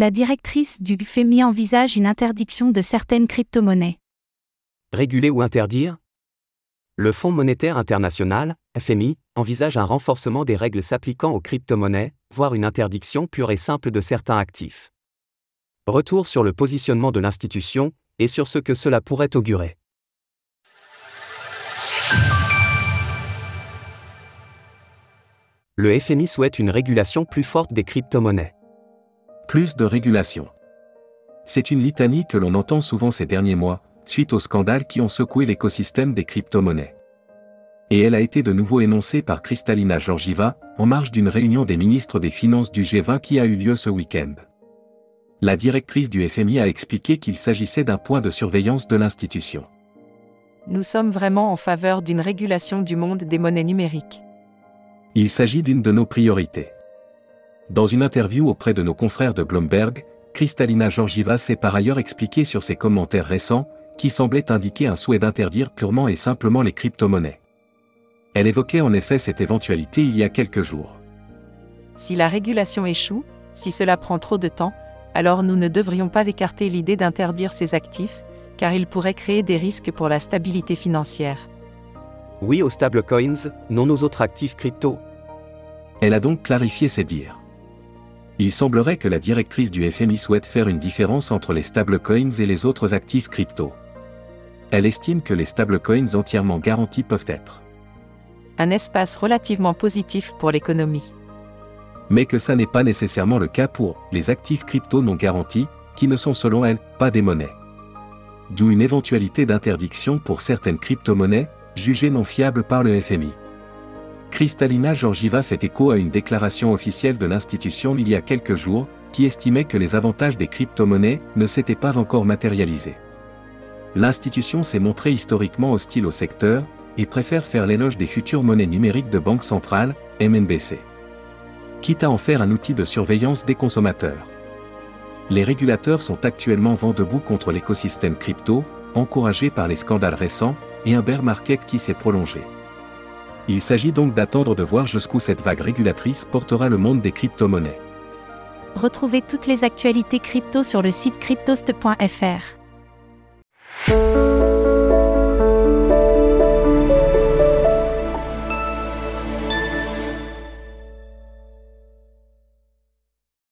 La directrice du FMI envisage une interdiction de certaines crypto-monnaies. Réguler ou interdire? Le Fonds monétaire international, FMI, envisage un renforcement des règles s'appliquant aux crypto-monnaies, voire une interdiction pure et simple de certains actifs. Retour sur le positionnement de l'institution et sur ce que cela pourrait augurer. Le FMI souhaite une régulation plus forte des crypto-monnaies. Plus de régulation. C'est une litanie que l'on entend souvent ces derniers mois, suite aux scandales qui ont secoué l'écosystème des crypto-monnaies. Et elle a été de nouveau énoncée par Kristalina Georgieva, en marge d'une réunion des ministres des Finances du G20 qui a eu lieu ce week-end. La directrice du FMI a expliqué qu'il s'agissait d'un point de surveillance de l'institution. Nous sommes vraiment en faveur d'une régulation du monde des monnaies numériques. Il s'agit d'une de nos priorités. Dans une interview auprès de nos confrères de Bloomberg, Kristalina Georgieva s'est par ailleurs expliquée sur ses commentaires récents, qui semblaient indiquer un souhait d'interdire purement et simplement les crypto-monnaies. Elle évoquait en effet cette éventualité il y a quelques jours. Si la régulation échoue, si cela prend trop de temps, alors nous ne devrions pas écarter l'idée d'interdire ces actifs, car ils pourraient créer des risques pour la stabilité financière. Oui aux stablecoins, non aux autres actifs crypto. Elle a donc clarifié ses dires. Il semblerait que la directrice du FMI souhaite faire une différence entre les stablecoins et les autres actifs crypto. Elle estime que les stablecoins entièrement garantis peuvent être un espace relativement positif pour l'économie. Mais que ça n'est pas nécessairement le cas pour les actifs crypto non garantis, qui ne sont selon elle pas des monnaies. D'où une éventualité d'interdiction pour certaines crypto-monnaies, jugées non fiables par le FMI. Kristalina Georgieva fait écho à une déclaration officielle de l'institution il y a quelques jours, qui estimait que les avantages des crypto-monnaies ne s'étaient pas encore matérialisés. L'institution s'est montrée historiquement hostile au secteur, et préfère faire l'éloge des futures monnaies numériques de banque centrale, MNBC. Quitte à en faire un outil de surveillance des consommateurs. Les régulateurs sont actuellement vent debout contre l'écosystème crypto, encouragé par les scandales récents, et un bear market qui s'est prolongé. Il s'agit donc d'attendre de voir jusqu'où cette vague régulatrice portera le monde des crypto-monnaies. Retrouvez toutes les actualités crypto sur le site cryptost.fr.